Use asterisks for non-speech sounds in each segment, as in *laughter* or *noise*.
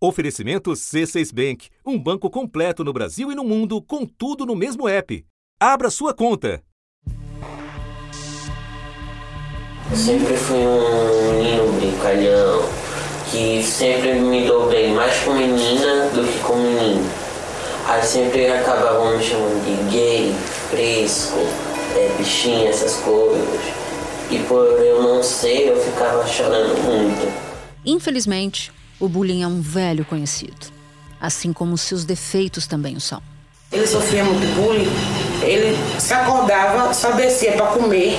Oferecimento C6 Bank, um banco completo no Brasil e no mundo, com tudo no mesmo app. Abra sua conta. Eu sempre fui um menino brincalhão, que sempre me dou bem mais com menina do que com menino. Aí sempre acabavam me chamando de gay, fresco, é, bichinho, essas coisas. E por eu não ser, eu ficava chorando muito. Infelizmente, o bullying é um velho conhecido, assim como seus defeitos também o são. Ele sofria muito bullying, ele se acordava, só descia para comer,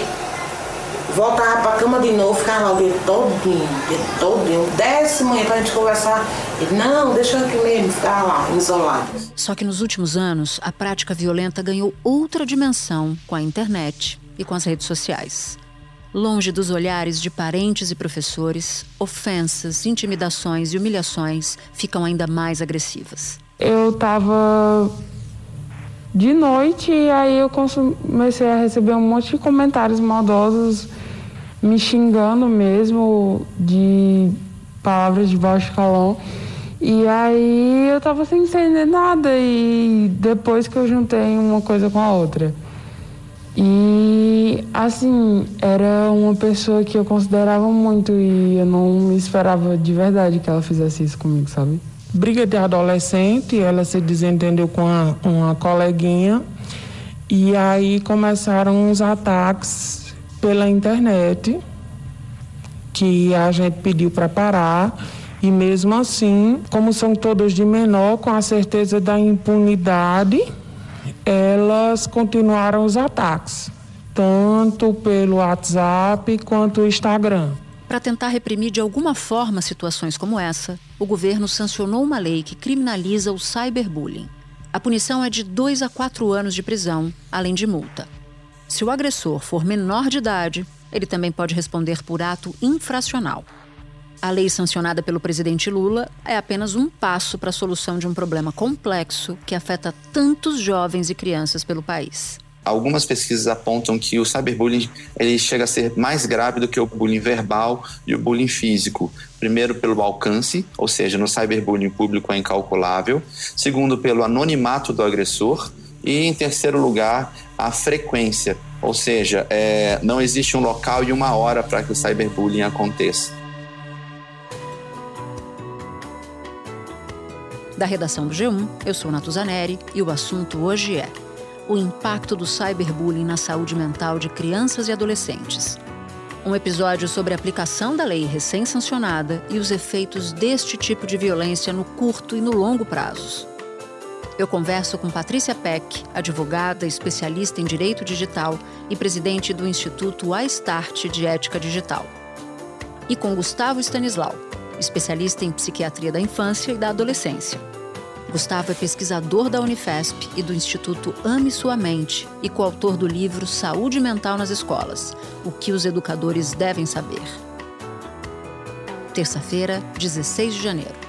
voltava para a cama de novo, ficava lá o dia todinho, o dia todinho, desce manhã para a gente conversar. Ele, não, deixa eu aqui mesmo, ficava lá, isolado. Só que nos últimos anos, a prática violenta ganhou outra dimensão com a internet e com as redes sociais. Longe dos olhares de parentes e professores, ofensas, intimidações e humilhações ficam ainda mais agressivas. Eu estava de noite e aí eu comecei a receber um monte de comentários maldosos, me xingando mesmo, de palavras de baixo calão. E aí eu tava sem entender nada e depois que eu juntei uma coisa com a outra. E assim, era uma pessoa que eu considerava muito e eu não esperava de verdade que ela fizesse isso comigo, sabe? Briga de adolescente, ela se desentendeu com uma, uma coleguinha e aí começaram os ataques pela internet que a gente pediu para parar. E mesmo assim, como são todas de menor, com a certeza da impunidade, elas continuaram os ataques, tanto pelo WhatsApp quanto o Instagram. Para tentar reprimir de alguma forma situações como essa, o governo sancionou uma lei que criminaliza o cyberbullying. A punição é de 2 a 4 anos de prisão, além de multa. Se o agressor for menor de idade, ele também pode responder por ato infracional. A lei sancionada pelo presidente Lula é apenas um passo para a solução de um problema complexo que afeta tantos jovens e crianças pelo país. Algumas pesquisas apontam que o cyberbullying ele chega a ser mais grave do que o bullying verbal e o bullying físico. Primeiro, pelo alcance, ou seja, no cyberbullying público é incalculável. Segundo, pelo anonimato do agressor. E, em terceiro lugar, a frequência, ou seja, é, não existe um local e uma hora para que o cyberbullying aconteça. Da redação do G1, eu sou Natuzaneri e o assunto hoje é o impacto do cyberbullying na saúde mental de crianças e adolescentes. Um episódio sobre a aplicação da lei recém-sancionada e os efeitos deste tipo de violência no curto e no longo prazos. Eu converso com Patrícia Peck, advogada, especialista em direito digital e presidente do Instituto iStart de Ética Digital. E com Gustavo Stanislau, especialista em psiquiatria da infância e da adolescência. Gustavo é pesquisador da Unifesp e do Instituto Ame Sua Mente e coautor do livro Saúde Mental nas Escolas: O que os educadores devem saber. Terça-feira, 16 de janeiro.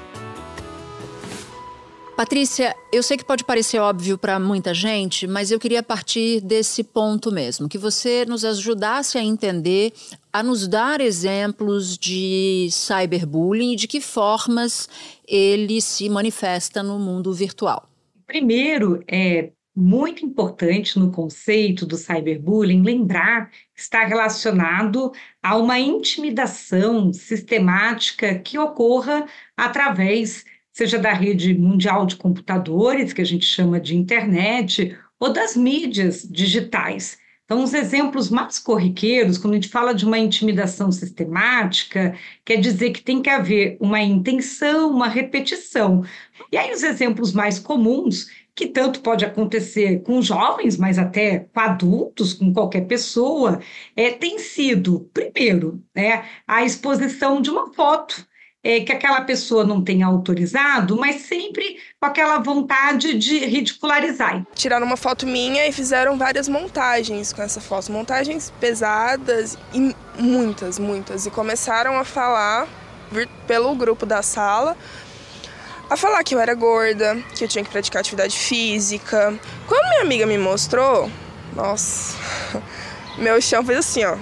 Patrícia, eu sei que pode parecer óbvio para muita gente, mas eu queria partir desse ponto mesmo, que você nos ajudasse a entender, a nos dar exemplos de cyberbullying e de que formas ele se manifesta no mundo virtual. Primeiro, é muito importante no conceito do cyberbullying lembrar que está relacionado a uma intimidação sistemática que ocorra através seja da rede mundial de computadores, que a gente chama de internet, ou das mídias digitais. Então, os exemplos mais corriqueiros, quando a gente fala de uma intimidação sistemática, quer dizer que tem que haver uma intenção, uma repetição. E aí, os exemplos mais comuns, que tanto pode acontecer com jovens, mas até com adultos, com qualquer pessoa, é, tem sido, primeiro, né, a exposição de uma foto é, que aquela pessoa não tenha autorizado, mas sempre com aquela vontade de ridicularizar. Tiraram uma foto minha e fizeram várias montagens com essa foto, montagens pesadas e muitas, muitas. E começaram a falar pelo grupo da sala a falar que eu era gorda, que eu tinha que praticar atividade física. Quando minha amiga me mostrou, nossa, *laughs* meu chão fez assim, ó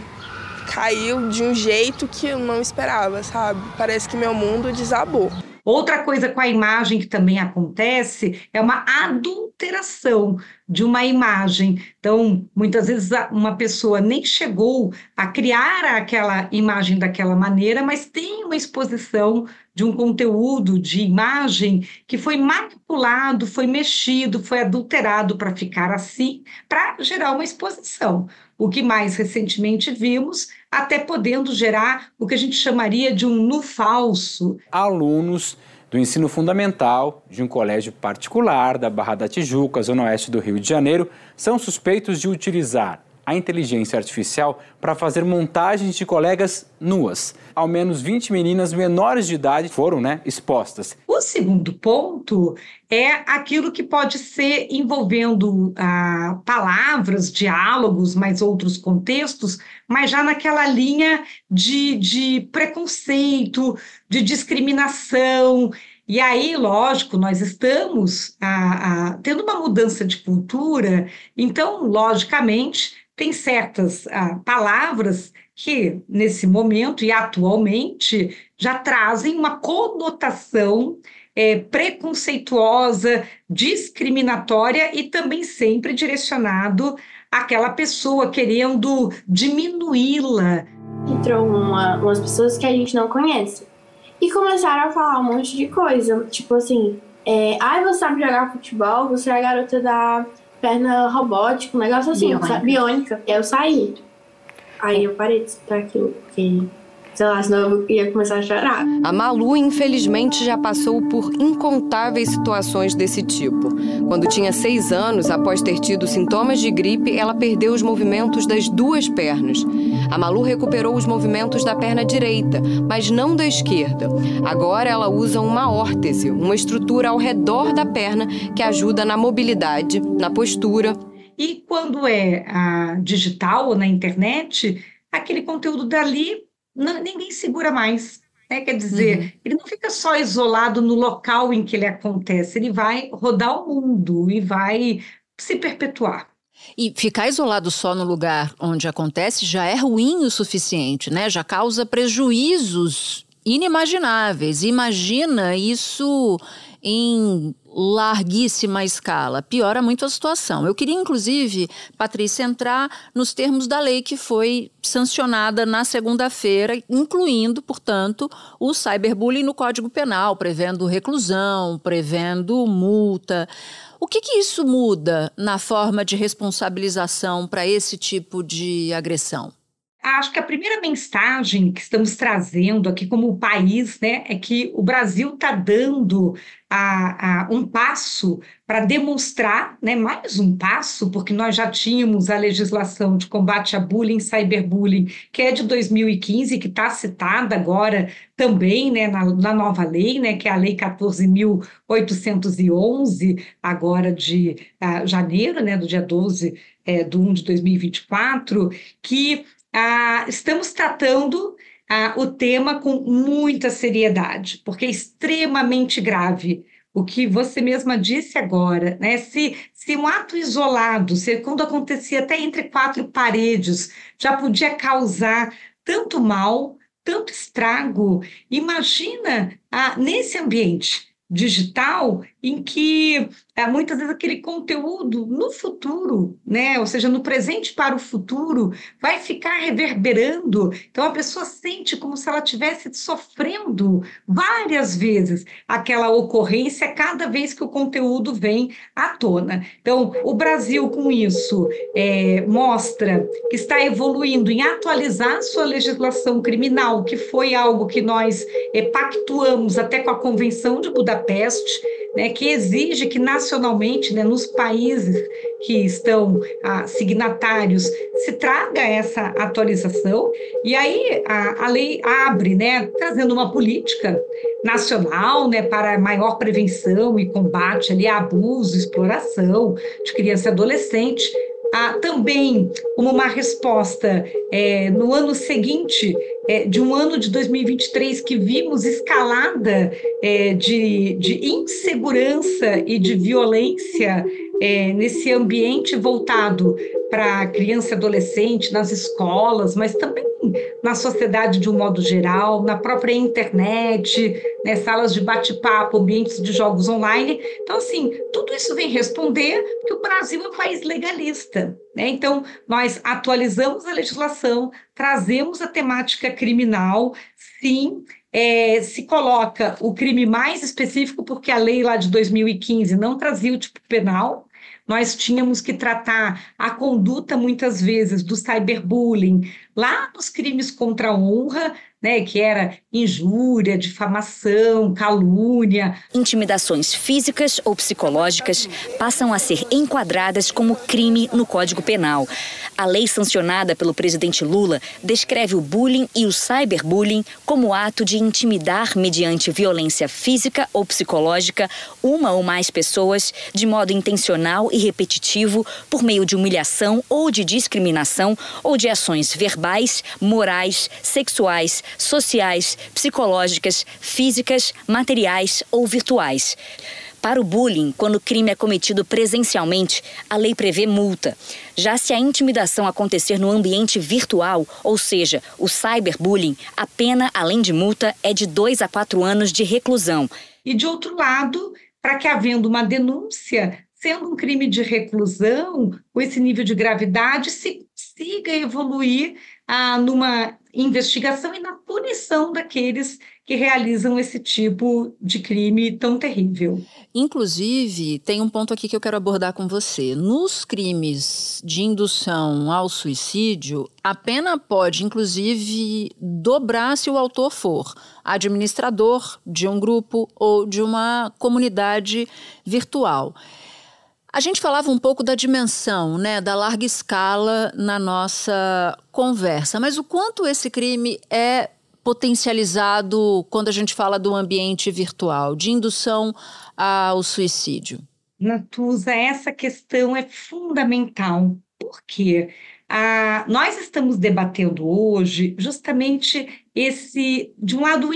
caiu de um jeito que eu não esperava, sabe? Parece que meu mundo desabou. Outra coisa com a imagem que também acontece é uma adulteração de uma imagem. Então, muitas vezes uma pessoa nem chegou a criar aquela imagem daquela maneira, mas tem uma exposição de um conteúdo de imagem que foi manipulado, foi mexido, foi adulterado para ficar assim, para gerar uma exposição. O que mais recentemente vimos até podendo gerar o que a gente chamaria de um nu falso. Alunos do ensino fundamental de um colégio particular da Barra da Tijuca, zona oeste do Rio de Janeiro, são suspeitos de utilizar a inteligência artificial para fazer montagens de colegas nuas. Ao menos 20 meninas menores de idade foram né, expostas. O segundo ponto é aquilo que pode ser envolvendo ah, palavras, diálogos, mais outros contextos, mas já naquela linha de, de preconceito, de discriminação. E aí, lógico, nós estamos ah, ah, tendo uma mudança de cultura, então, logicamente, tem certas ah, palavras que, nesse momento e atualmente, já trazem uma conotação é, preconceituosa, discriminatória e também sempre direcionado àquela pessoa querendo diminuí-la. Entrou uma, umas pessoas que a gente não conhece e começaram a falar um monte de coisa, tipo assim, é, ai, você sabe jogar futebol, você é a garota da perna robótica, um negócio assim, biônica. biônica. Eu saí. Aí eu parei de escutar aquilo, porque sei lá, senão eu ia começar a chorar. A Malu, infelizmente, já passou por incontáveis situações desse tipo. Quando tinha seis anos, após ter tido sintomas de gripe, ela perdeu os movimentos das duas pernas. A Malu recuperou os movimentos da perna direita, mas não da esquerda. Agora ela usa uma órtese, uma estrutura ao redor da perna que ajuda na mobilidade, na postura. E quando é a digital ou na internet, aquele conteúdo dali não, ninguém segura mais. Né? Quer dizer, uhum. ele não fica só isolado no local em que ele acontece, ele vai rodar o mundo e vai se perpetuar. E ficar isolado só no lugar onde acontece já é ruim o suficiente, né? Já causa prejuízos inimagináveis. Imagina isso em larguíssima escala, piora muito a situação. Eu queria, inclusive, Patrícia, entrar nos termos da lei que foi sancionada na segunda-feira, incluindo, portanto, o cyberbullying no Código Penal, prevendo reclusão, prevendo multa. O que, que isso muda na forma de responsabilização para esse tipo de agressão? Acho que a primeira mensagem que estamos trazendo aqui como país né, é que o Brasil está dando a, a, um passo para demonstrar, né, mais um passo, porque nós já tínhamos a legislação de combate a bullying, cyberbullying, que é de 2015, que está citada agora também né, na, na, nova lei, né, que é a Lei 14.811, agora de uh, janeiro, né, do dia 12 é, de 1 de 2024, que ah, estamos tratando ah, o tema com muita seriedade, porque é extremamente grave. O que você mesma disse agora, né? Se, se um ato isolado, se quando acontecia até entre quatro paredes, já podia causar tanto mal, tanto estrago, imagina ah, nesse ambiente digital em que é, muitas vezes aquele conteúdo no futuro, né, ou seja, no presente para o futuro, vai ficar reverberando. Então a pessoa sente como se ela estivesse sofrendo várias vezes aquela ocorrência cada vez que o conteúdo vem à tona. Então o Brasil com isso é, mostra que está evoluindo em atualizar sua legislação criminal, que foi algo que nós é, pactuamos até com a Convenção de Budapeste né, que exige que nacionalmente, né, nos países que estão ah, signatários, se traga essa atualização. E aí a, a lei abre, né, trazendo uma política nacional né, para maior prevenção e combate ali, a abuso, exploração de criança e adolescente ah, também como uma resposta é, no ano seguinte é, de um ano de 2023 que vimos escalada é, de, de insegurança e de violência é, nesse ambiente voltado para criança e adolescente nas escolas, mas também na sociedade de um modo geral, na própria internet, né, salas de bate-papo, ambientes de jogos online. Então, assim, tudo isso vem responder que o Brasil é um país legalista. Né? Então, nós atualizamos a legislação, trazemos a temática criminal, sim, é, se coloca o crime mais específico, porque a lei lá de 2015 não trazia o tipo penal, nós tínhamos que tratar a conduta, muitas vezes, do cyberbullying, lá nos crimes contra a honra, né, que era injúria, difamação, calúnia. Intimidações físicas ou psicológicas passam a ser enquadradas como crime no Código Penal. A lei sancionada pelo presidente Lula descreve o bullying e o cyberbullying como ato de intimidar mediante violência física ou psicológica uma ou mais pessoas de modo intencional e repetitivo por meio de humilhação ou de discriminação ou de ações verbais, morais, sexuais, sociais, psicológicas, físicas, materiais ou virtuais. Para o bullying, quando o crime é cometido presencialmente, a lei prevê multa. Já se a intimidação acontecer no ambiente virtual, ou seja, o cyberbullying, a pena, além de multa, é de dois a quatro anos de reclusão. E de outro lado, para que havendo uma denúncia, sendo um crime de reclusão, com esse nível de gravidade, se consiga evoluir ah, numa investigação e na punição daqueles que realizam esse tipo de crime tão terrível. Inclusive, tem um ponto aqui que eu quero abordar com você. Nos crimes de indução ao suicídio, a pena pode, inclusive, dobrar se o autor for administrador de um grupo ou de uma comunidade virtual. A gente falava um pouco da dimensão, né, da larga escala na nossa conversa, mas o quanto esse crime é potencializado quando a gente fala do ambiente virtual, de indução ao suicídio? Natuza, essa questão é fundamental. Por quê? Ah, nós estamos debatendo hoje justamente esse, de um lado,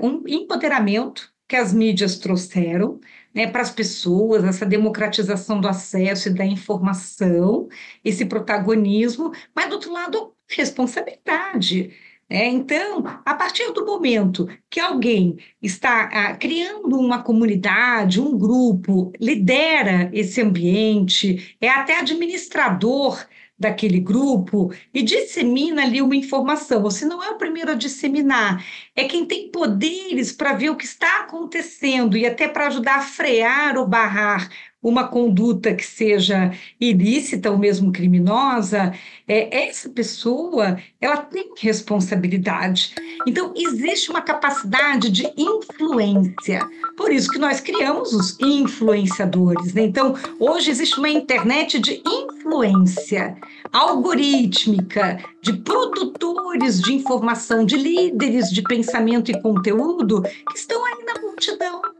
um empoderamento que as mídias trouxeram, né, para as pessoas, essa democratização do acesso e da informação, esse protagonismo, mas, do outro lado, responsabilidade. Né? Então, a partir do momento que alguém está ah, criando uma comunidade, um grupo, lidera esse ambiente, é até administrador daquele grupo e dissemina ali uma informação. Você não é o primeiro a disseminar, é quem tem poderes para ver o que está acontecendo e até para ajudar a frear ou barrar uma conduta que seja ilícita ou mesmo criminosa, é, essa pessoa ela tem responsabilidade. Então, existe uma capacidade de influência. Por isso que nós criamos os influenciadores. Né? Então, hoje existe uma internet de influência algorítmica, de produtores de informação, de líderes de pensamento e conteúdo que estão aí na multidão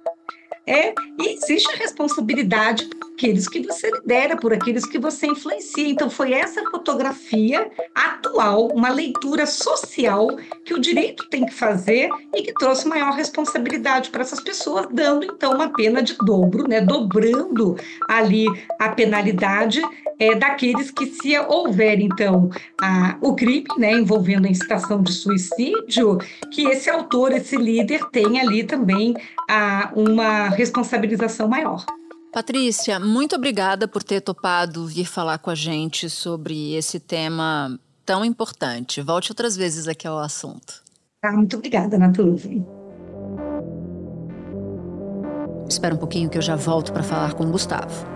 é, e existe a responsabilidade por aqueles que você lidera, por aqueles que você influencia. Então, foi essa fotografia atual, uma leitura social que o direito tem que fazer e que trouxe maior responsabilidade para essas pessoas, dando então uma pena de dobro, né, dobrando ali a penalidade é, daqueles que, se houver, então, a, o crime né, envolvendo a incitação de suicídio, que esse autor, esse líder, tenha ali também a, uma responsabilização maior. Patrícia, muito obrigada por ter topado vir falar com a gente sobre esse tema tão importante. Volte outras vezes aqui ao assunto. Ah, muito obrigada, Natuza. Espera um pouquinho que eu já volto para falar com o Gustavo.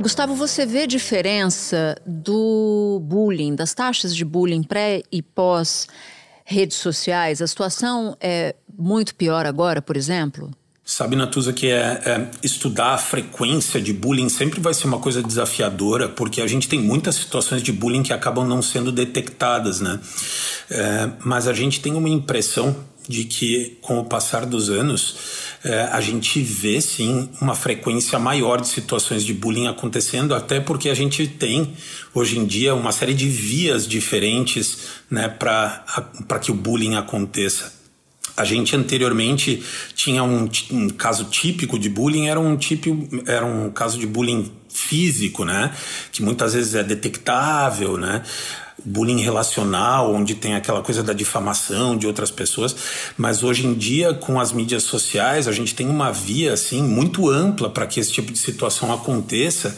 Gustavo, você vê diferença do bullying, das taxas de bullying pré e pós redes sociais? A situação é muito pior agora, por exemplo? Sabe, Natuza, que é, é, estudar a frequência de bullying sempre vai ser uma coisa desafiadora, porque a gente tem muitas situações de bullying que acabam não sendo detectadas, né? É, mas a gente tem uma impressão de que, com o passar dos anos, é, a gente vê sim uma frequência maior de situações de bullying acontecendo, até porque a gente tem, hoje em dia, uma série de vias diferentes né, para que o bullying aconteça. A gente anteriormente tinha um, um, caso típico de bullying, era um, tipo, era um caso de bullying físico, né? Que muitas vezes é detectável, né? Bullying relacional, onde tem aquela coisa da difamação de outras pessoas, mas hoje em dia com as mídias sociais a gente tem uma via assim muito ampla para que esse tipo de situação aconteça,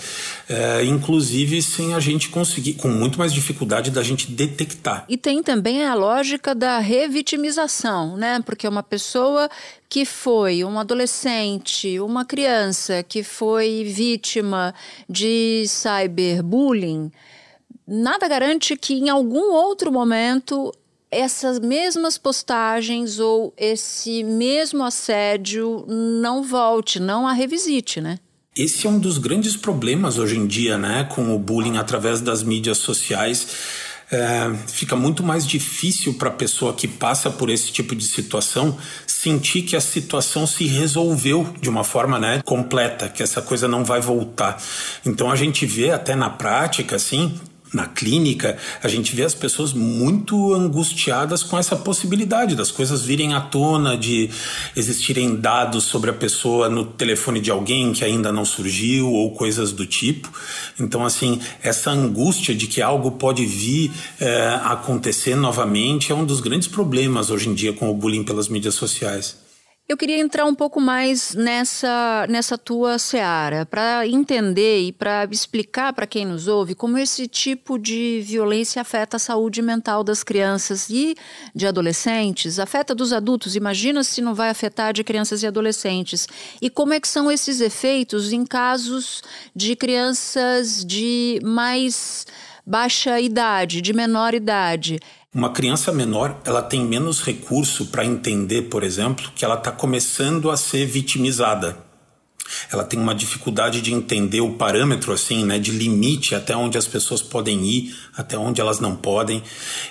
é, inclusive sem a gente conseguir, com muito mais dificuldade da gente detectar. E tem também a lógica da revitimização, né? Porque uma pessoa que foi um adolescente, uma criança que foi vítima de cyberbullying, nada garante que em algum outro momento essas mesmas postagens ou esse mesmo assédio não volte, não a revisite, né? Esse é um dos grandes problemas hoje em dia, né, com o bullying através das mídias sociais. É, fica muito mais difícil para a pessoa que passa por esse tipo de situação sentir que a situação se resolveu de uma forma né, completa, que essa coisa não vai voltar. Então a gente vê até na prática, assim, na clínica, a gente vê as pessoas muito angustiadas com essa possibilidade das coisas virem à tona, de existirem dados sobre a pessoa no telefone de alguém que ainda não surgiu ou coisas do tipo. Então, assim, essa angústia de que algo pode vir é, acontecer novamente é um dos grandes problemas hoje em dia com o bullying pelas mídias sociais. Eu queria entrar um pouco mais nessa, nessa tua seara, para entender e para explicar para quem nos ouve como esse tipo de violência afeta a saúde mental das crianças e de adolescentes, afeta dos adultos, imagina se não vai afetar de crianças e adolescentes. E como é que são esses efeitos em casos de crianças de mais baixa idade, de menor idade? Uma criança menor, ela tem menos recurso para entender, por exemplo, que ela está começando a ser vitimizada. Ela tem uma dificuldade de entender o parâmetro, assim, né, de limite até onde as pessoas podem ir, até onde elas não podem.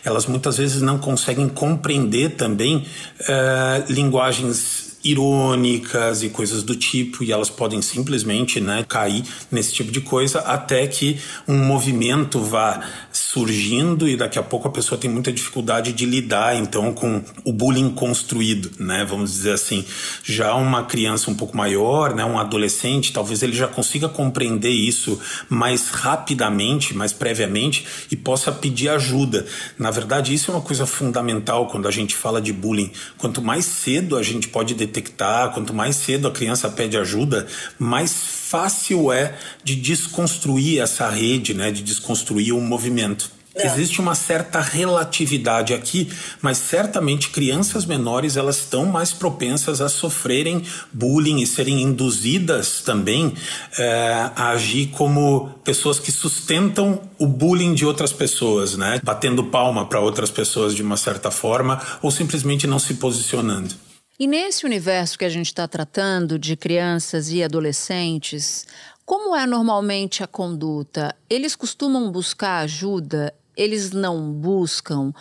Elas muitas vezes não conseguem compreender também é, linguagens irônicas e coisas do tipo, e elas podem simplesmente né, cair nesse tipo de coisa até que um movimento vá surgindo e daqui a pouco a pessoa tem muita dificuldade de lidar então com o bullying construído, né? Vamos dizer assim. Já uma criança um pouco maior, né, um adolescente, talvez ele já consiga compreender isso mais rapidamente, mais previamente e possa pedir ajuda. Na verdade, isso é uma coisa fundamental quando a gente fala de bullying. Quanto mais cedo a gente pode detectar, quanto mais cedo a criança pede ajuda, mais fácil é de desconstruir essa rede, né, de desconstruir o um movimento. É. Existe uma certa relatividade aqui, mas certamente crianças menores elas estão mais propensas a sofrerem bullying e serem induzidas também é, a agir como pessoas que sustentam o bullying de outras pessoas, né? Batendo palma para outras pessoas de uma certa forma ou simplesmente não se posicionando. E nesse universo que a gente está tratando de crianças e adolescentes, como é normalmente a conduta? Eles costumam buscar ajuda? Eles não buscam?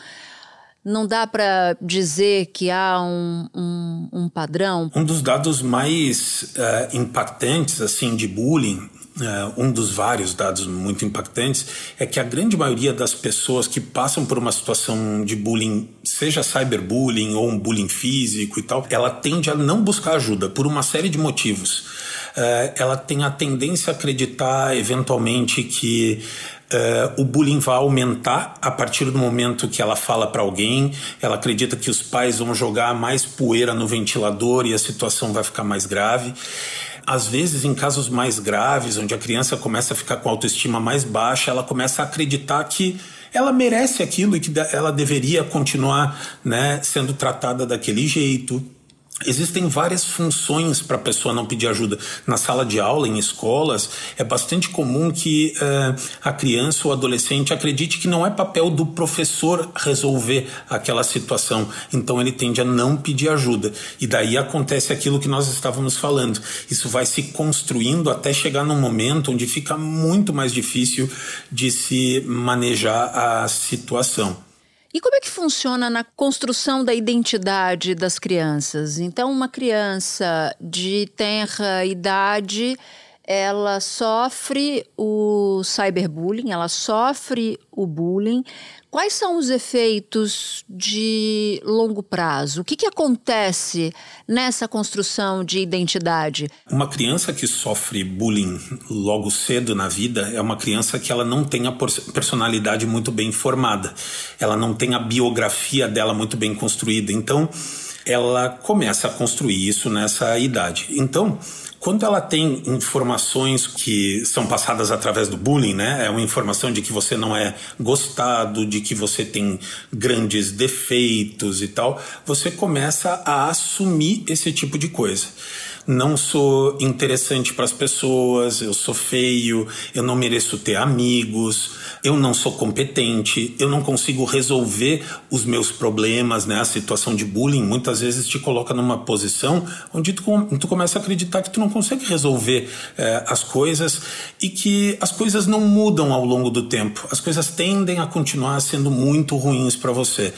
Não dá para dizer que há um, um, um, padrão? Um dos dados mais uh, impactantes assim de bullying um dos vários dados muito impactantes é que a grande maioria das pessoas que passam por uma situação de bullying, seja cyberbullying ou um bullying físico e tal, ela tende a não buscar ajuda por uma série de motivos. Uh, ela tem a tendência a acreditar eventualmente que Uh, o bullying vai aumentar a partir do momento que ela fala para alguém. Ela acredita que os pais vão jogar mais poeira no ventilador e a situação vai ficar mais grave. Às vezes, em casos mais graves, onde a criança começa a ficar com a autoestima mais baixa, ela começa a acreditar que ela merece aquilo e que ela deveria continuar né, sendo tratada daquele jeito. Existem várias funções para a pessoa não pedir ajuda. Na sala de aula, em escolas, é bastante comum que uh, a criança ou adolescente acredite que não é papel do professor resolver aquela situação. Então ele tende a não pedir ajuda. E daí acontece aquilo que nós estávamos falando. Isso vai se construindo até chegar num momento onde fica muito mais difícil de se manejar a situação. E como é que funciona na construção da identidade das crianças? Então, uma criança de tenra idade, ela sofre o cyberbullying, ela sofre o bullying. Quais são os efeitos de longo prazo? O que, que acontece nessa construção de identidade? Uma criança que sofre bullying logo cedo na vida é uma criança que ela não tem a personalidade muito bem formada, ela não tem a biografia dela muito bem construída. Então, ela começa a construir isso nessa idade. Então, quando ela tem informações que são passadas através do bullying, né? É uma informação de que você não é gostado, de que você tem grandes defeitos e tal, você começa a assumir esse tipo de coisa não sou interessante para as pessoas, eu sou feio, eu não mereço ter amigos, eu não sou competente, eu não consigo resolver os meus problemas, né? A situação de bullying muitas vezes te coloca numa posição onde tu, tu começa a acreditar que tu não consegue resolver eh, as coisas e que as coisas não mudam ao longo do tempo. As coisas tendem a continuar sendo muito ruins para você.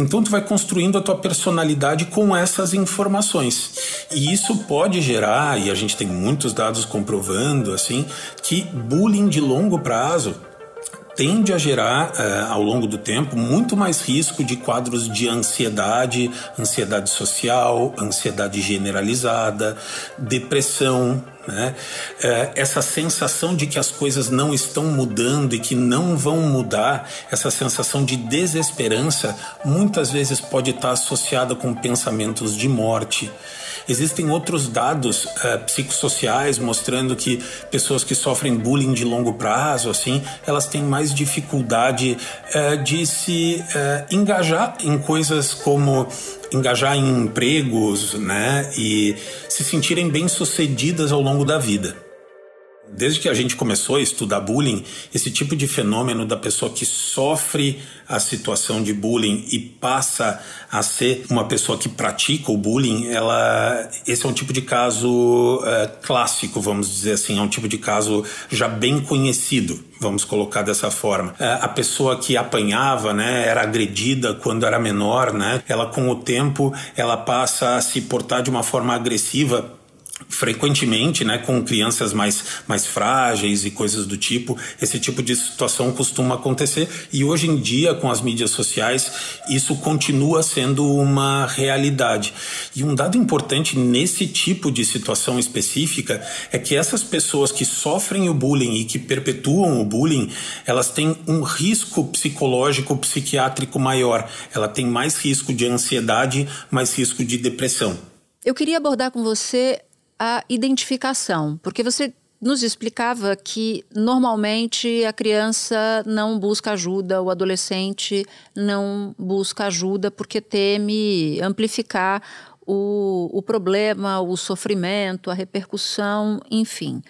Então tu vai construindo a tua personalidade com essas informações. E isso pode gerar, e a gente tem muitos dados comprovando assim, que bullying de longo prazo tende a gerar, uh, ao longo do tempo, muito mais risco de quadros de ansiedade, ansiedade social, ansiedade generalizada, depressão. Né? Uh, essa sensação de que as coisas não estão mudando e que não vão mudar, essa sensação de desesperança, muitas vezes pode estar associada com pensamentos de morte. Existem outros dados uh, psicossociais mostrando que pessoas que sofrem bullying de longo prazo, assim, elas têm mais dificuldade uh, de se uh, engajar em coisas como engajar em empregos, né, e se sentirem bem sucedidas ao longo da vida. Desde que a gente começou a estudar bullying, esse tipo de fenômeno da pessoa que sofre a situação de bullying e passa a ser uma pessoa que pratica o bullying, ela, esse é um tipo de caso é, clássico, vamos dizer assim, é um tipo de caso já bem conhecido, vamos colocar dessa forma. É, a pessoa que apanhava, né, era agredida quando era menor, né, ela com o tempo ela passa a se portar de uma forma agressiva frequentemente, né, com crianças mais, mais frágeis e coisas do tipo, esse tipo de situação costuma acontecer e hoje em dia com as mídias sociais isso continua sendo uma realidade. E um dado importante nesse tipo de situação específica é que essas pessoas que sofrem o bullying e que perpetuam o bullying, elas têm um risco psicológico psiquiátrico maior. Ela tem mais risco de ansiedade, mais risco de depressão. Eu queria abordar com você a identificação, porque você nos explicava que normalmente a criança não busca ajuda, o adolescente não busca ajuda porque teme amplificar o, o problema, o sofrimento, a repercussão, enfim.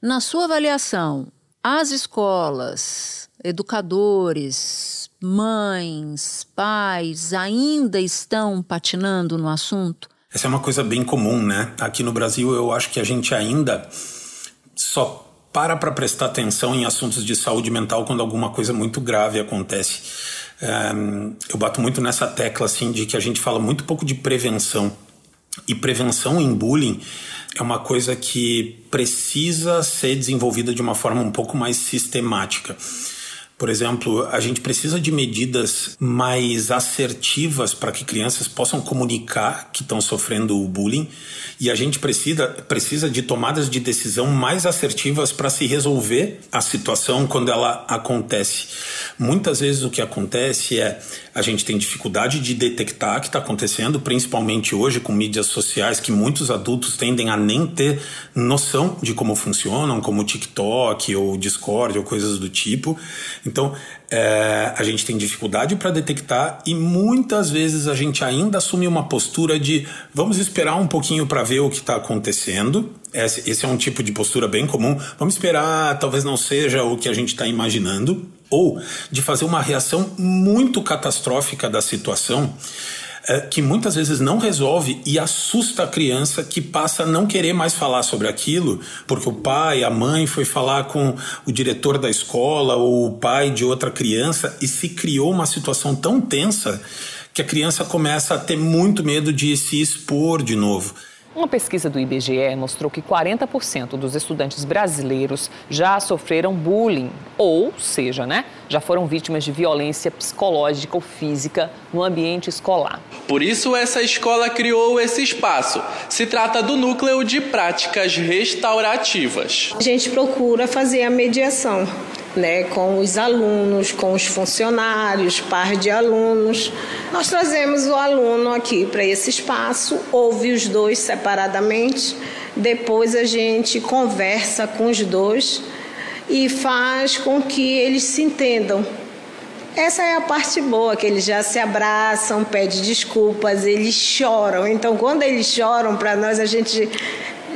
Na sua avaliação, as escolas, educadores, mães, pais ainda estão patinando no assunto? Essa é uma coisa bem comum, né? Aqui no Brasil eu acho que a gente ainda só para para prestar atenção em assuntos de saúde mental quando alguma coisa muito grave acontece. Um, eu bato muito nessa tecla assim de que a gente fala muito pouco de prevenção. E prevenção em bullying é uma coisa que precisa ser desenvolvida de uma forma um pouco mais sistemática. Por exemplo, a gente precisa de medidas mais assertivas para que crianças possam comunicar que estão sofrendo o bullying e a gente precisa, precisa de tomadas de decisão mais assertivas para se resolver a situação quando ela acontece. Muitas vezes o que acontece é a gente tem dificuldade de detectar que está acontecendo, principalmente hoje com mídias sociais que muitos adultos tendem a nem ter noção de como funcionam, como TikTok ou Discord ou coisas do tipo. Então, é, a gente tem dificuldade para detectar e muitas vezes a gente ainda assume uma postura de vamos esperar um pouquinho para ver o que está acontecendo. Esse, esse é um tipo de postura bem comum. Vamos esperar, talvez não seja o que a gente está imaginando. Ou de fazer uma reação muito catastrófica da situação é, que muitas vezes não resolve e assusta a criança que passa a não querer mais falar sobre aquilo, porque o pai, a mãe foi falar com o diretor da escola ou o pai de outra criança e se criou uma situação tão tensa que a criança começa a ter muito medo de se expor de novo. Uma pesquisa do IBGE mostrou que 40% dos estudantes brasileiros já sofreram bullying, ou seja, né, já foram vítimas de violência psicológica ou física no ambiente escolar. Por isso, essa escola criou esse espaço. Se trata do núcleo de práticas restaurativas. A gente procura fazer a mediação né, com os alunos, com os funcionários, par de alunos. Nós trazemos o aluno aqui para esse espaço, ouve os dois separadamente, depois a gente conversa com os dois e faz com que eles se entendam. Essa é a parte boa, que eles já se abraçam, pedem desculpas, eles choram. Então, quando eles choram, para nós a gente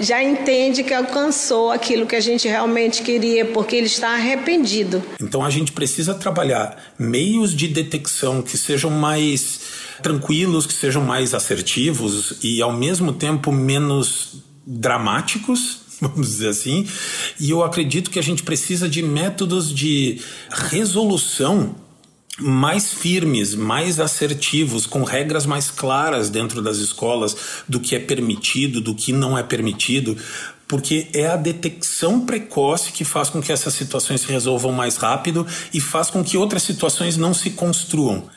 já entende que alcançou aquilo que a gente realmente queria, porque ele está arrependido. Então a gente precisa trabalhar meios de detecção que sejam mais tranquilos, que sejam mais assertivos e ao mesmo tempo menos dramáticos, *laughs* vamos dizer assim. E eu acredito que a gente precisa de métodos de resolução mais firmes, mais assertivos, com regras mais claras dentro das escolas do que é permitido, do que não é permitido, porque é a detecção precoce que faz com que essas situações se resolvam mais rápido e faz com que outras situações não se construam.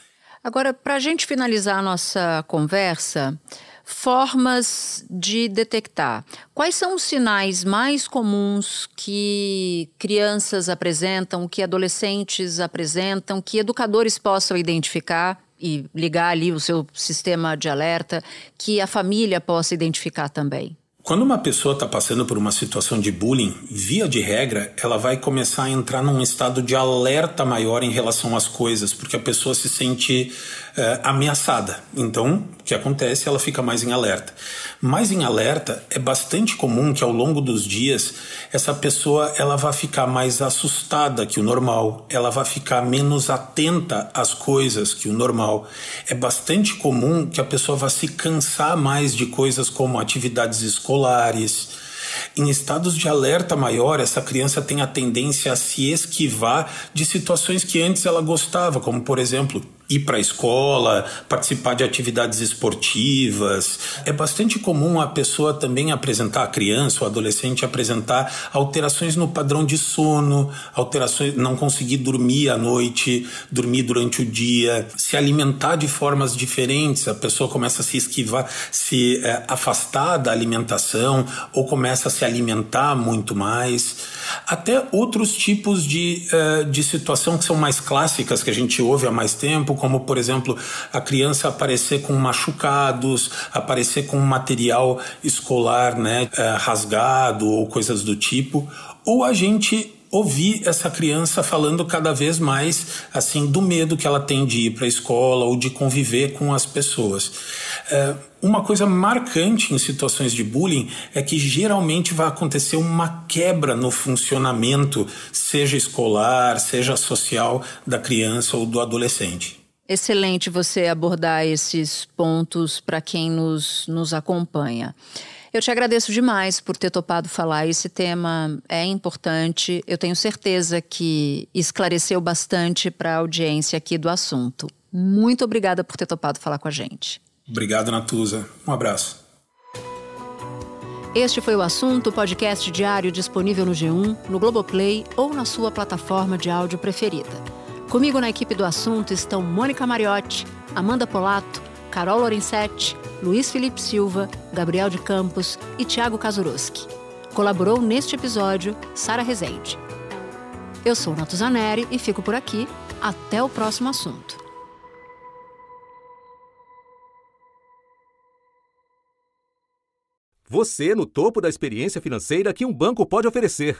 Agora, para a gente finalizar a nossa conversa, Formas de detectar. Quais são os sinais mais comuns que crianças apresentam, que adolescentes apresentam, que educadores possam identificar? E ligar ali o seu sistema de alerta, que a família possa identificar também. Quando uma pessoa está passando por uma situação de bullying, via de regra, ela vai começar a entrar num estado de alerta maior em relação às coisas, porque a pessoa se sente é, ameaçada. Então, o que acontece? Ela fica mais em alerta. Mais em alerta, é bastante comum que ao longo dos dias essa pessoa ela vai ficar mais assustada que o normal, ela vai ficar menos atenta às coisas que o normal. É bastante comum que a pessoa vá se cansar mais de coisas como atividades escolares em estados de alerta maior, essa criança tem a tendência a se esquivar de situações que antes ela gostava, como por exemplo ir para a escola, participar de atividades esportivas. É bastante comum a pessoa também apresentar, a criança ou adolescente apresentar alterações no padrão de sono, alterações, não conseguir dormir à noite, dormir durante o dia, se alimentar de formas diferentes, a pessoa começa a se esquivar, se é, afastar da alimentação ou começa a se alimentar muito mais. Até outros tipos de, é, de situação que são mais clássicas, que a gente ouve há mais tempo, como por exemplo a criança aparecer com machucados, aparecer com material escolar né, é, rasgado ou coisas do tipo, ou a gente ouvir essa criança falando cada vez mais assim do medo que ela tem de ir para a escola ou de conviver com as pessoas. É, uma coisa marcante em situações de bullying é que geralmente vai acontecer uma quebra no funcionamento, seja escolar, seja social, da criança ou do adolescente. Excelente você abordar esses pontos para quem nos, nos acompanha. Eu te agradeço demais por ter topado falar. Esse tema é importante. Eu tenho certeza que esclareceu bastante para a audiência aqui do assunto. Muito obrigada por ter topado falar com a gente. Obrigado, Natuza. Um abraço. Este foi o assunto, podcast diário disponível no G1, no Globoplay ou na sua plataforma de áudio preferida. Comigo na equipe do assunto estão Mônica Mariotti, Amanda Polato, Carol Lorenzetti, Luiz Felipe Silva, Gabriel de Campos e Tiago Kazuroski. Colaborou neste episódio Sara Rezende. Eu sou Natuzaneri e fico por aqui. Até o próximo assunto. Você no topo da experiência financeira que um banco pode oferecer.